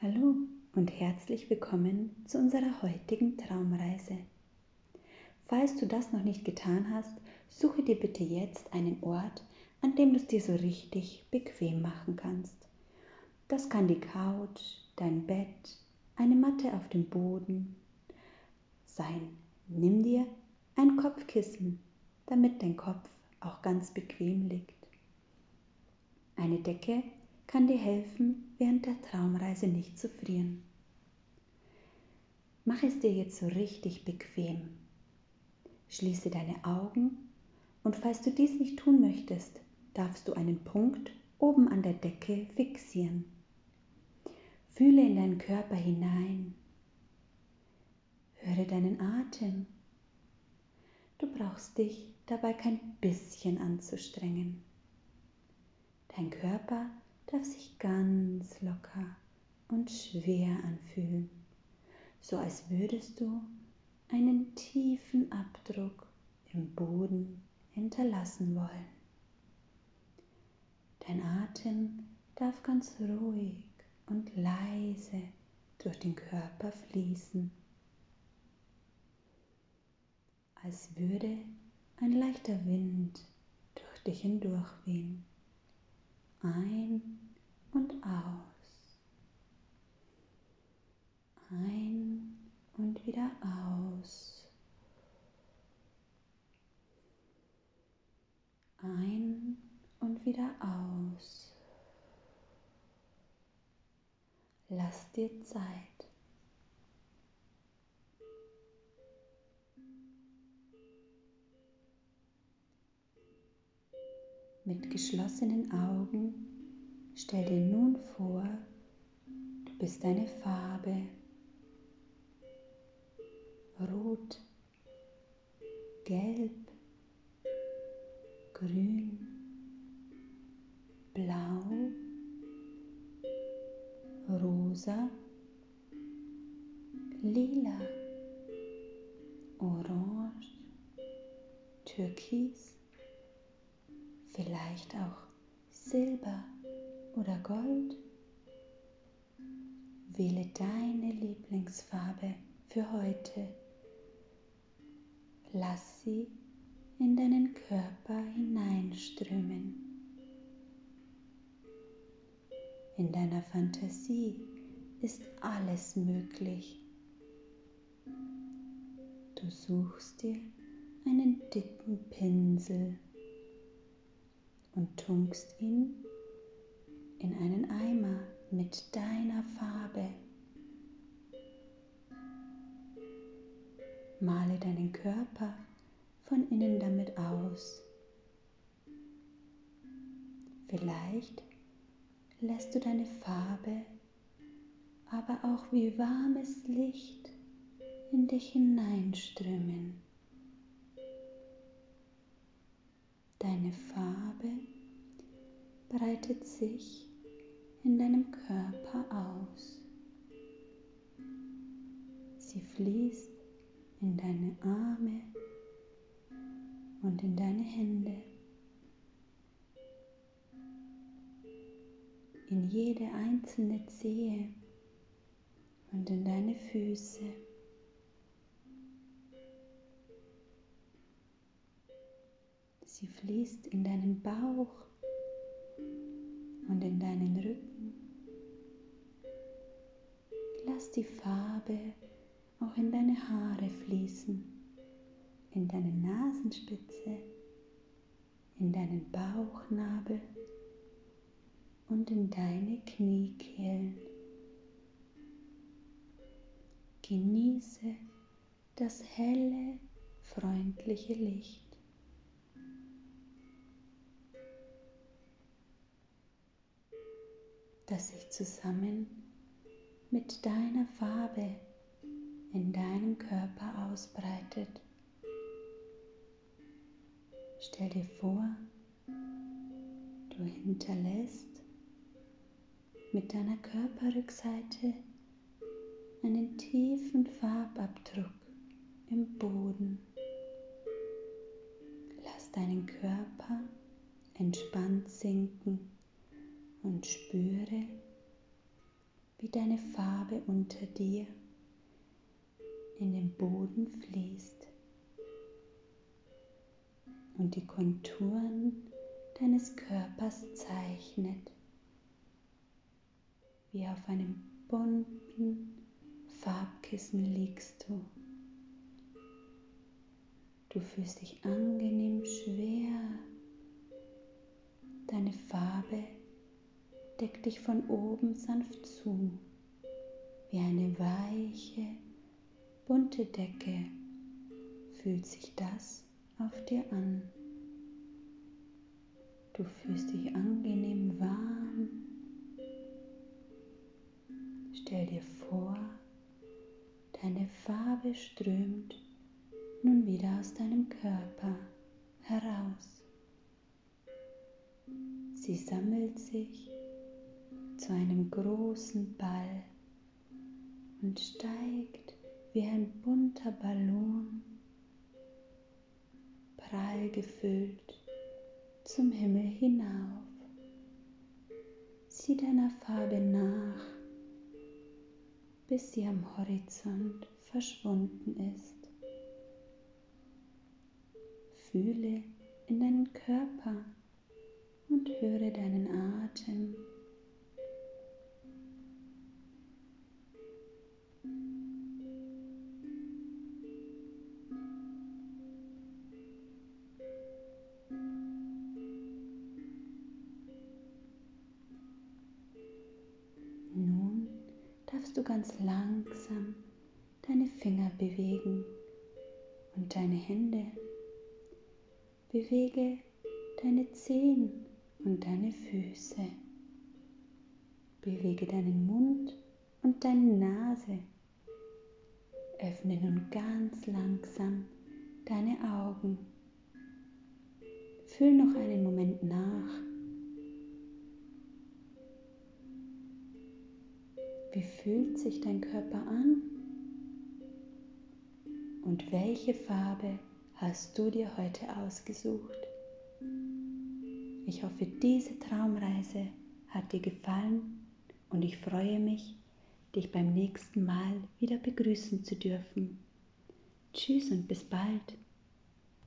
Hallo und herzlich willkommen zu unserer heutigen Traumreise. Falls du das noch nicht getan hast, suche dir bitte jetzt einen Ort, an dem du es dir so richtig bequem machen kannst. Das kann die Couch, dein Bett, eine Matte auf dem Boden sein. Nimm dir ein Kopfkissen, damit dein Kopf auch ganz bequem liegt. Eine Decke kann dir helfen, während der Traumreise nicht zu frieren. Mach es dir jetzt so richtig bequem. Schließe deine Augen und falls du dies nicht tun möchtest, darfst du einen Punkt oben an der Decke fixieren. Fühle in deinen Körper hinein. Höre deinen Atem. Du brauchst dich dabei kein bisschen anzustrengen. Dein Körper darf sich ganz locker und schwer anfühlen, so als würdest du einen tiefen Abdruck im Boden hinterlassen wollen. Dein Atem darf ganz ruhig und leise durch den Körper fließen, als würde ein leichter Wind durch dich hindurch wehen ein und aus, ein und wieder aus, ein und wieder aus. Lass dir Zeit. Mit geschlossenen Augen stell dir nun vor, du bist eine Farbe. Rot, gelb, grün, blau, rosa, lila, orange, türkis vielleicht auch Silber oder Gold. Wähle deine Lieblingsfarbe für heute. Lass sie in deinen Körper hineinströmen. In deiner Fantasie ist alles möglich. Du suchst dir einen dicken Pinsel und tunkst ihn in einen Eimer mit deiner Farbe. Male deinen Körper von innen damit aus. Vielleicht lässt du deine Farbe aber auch wie warmes Licht in dich hineinströmen. Deine Farbe breitet sich in deinem Körper aus. Sie fließt in deine Arme und in deine Hände, in jede einzelne Zehe und in deine Füße. Sie fließt in deinen Bauch und in deinen Rücken. Lass die Farbe auch in deine Haare fließen, in deine Nasenspitze, in deinen Bauchnabel und in deine Kniekehlen. Genieße das helle, freundliche Licht. Das sich zusammen mit deiner Farbe in deinem Körper ausbreitet. Stell dir vor, du hinterlässt mit deiner Körperrückseite einen tiefen Farbabdruck im Boden. Lass deinen Körper entspannt sinken und spüre, wie deine Farbe unter dir in den Boden fließt und die Konturen deines Körpers zeichnet, wie auf einem bunten Farbkissen liegst du. Du fühlst dich angenehm schwer. Deine Farbe deckt dich von oben sanft zu, wie eine weiche, bunte Decke fühlt sich das auf dir an. Du fühlst dich angenehm warm. Stell dir vor, deine Farbe strömt nun wieder aus deinem Körper heraus. Sie sammelt sich zu einem großen Ball und steigt wie ein bunter Ballon, prall gefüllt, zum Himmel hinauf. Sieh deiner Farbe nach, bis sie am Horizont verschwunden ist. Fühle in deinen Körper und höre deinen Atem. Darfst du ganz langsam deine Finger bewegen und deine Hände. Bewege deine Zehen und deine Füße. Bewege deinen Mund und deine Nase. Öffne nun ganz langsam deine Augen. Fühl noch einen Moment nach. Wie fühlt sich dein Körper an? Und welche Farbe hast du dir heute ausgesucht? Ich hoffe, diese Traumreise hat dir gefallen und ich freue mich, dich beim nächsten Mal wieder begrüßen zu dürfen. Tschüss und bis bald.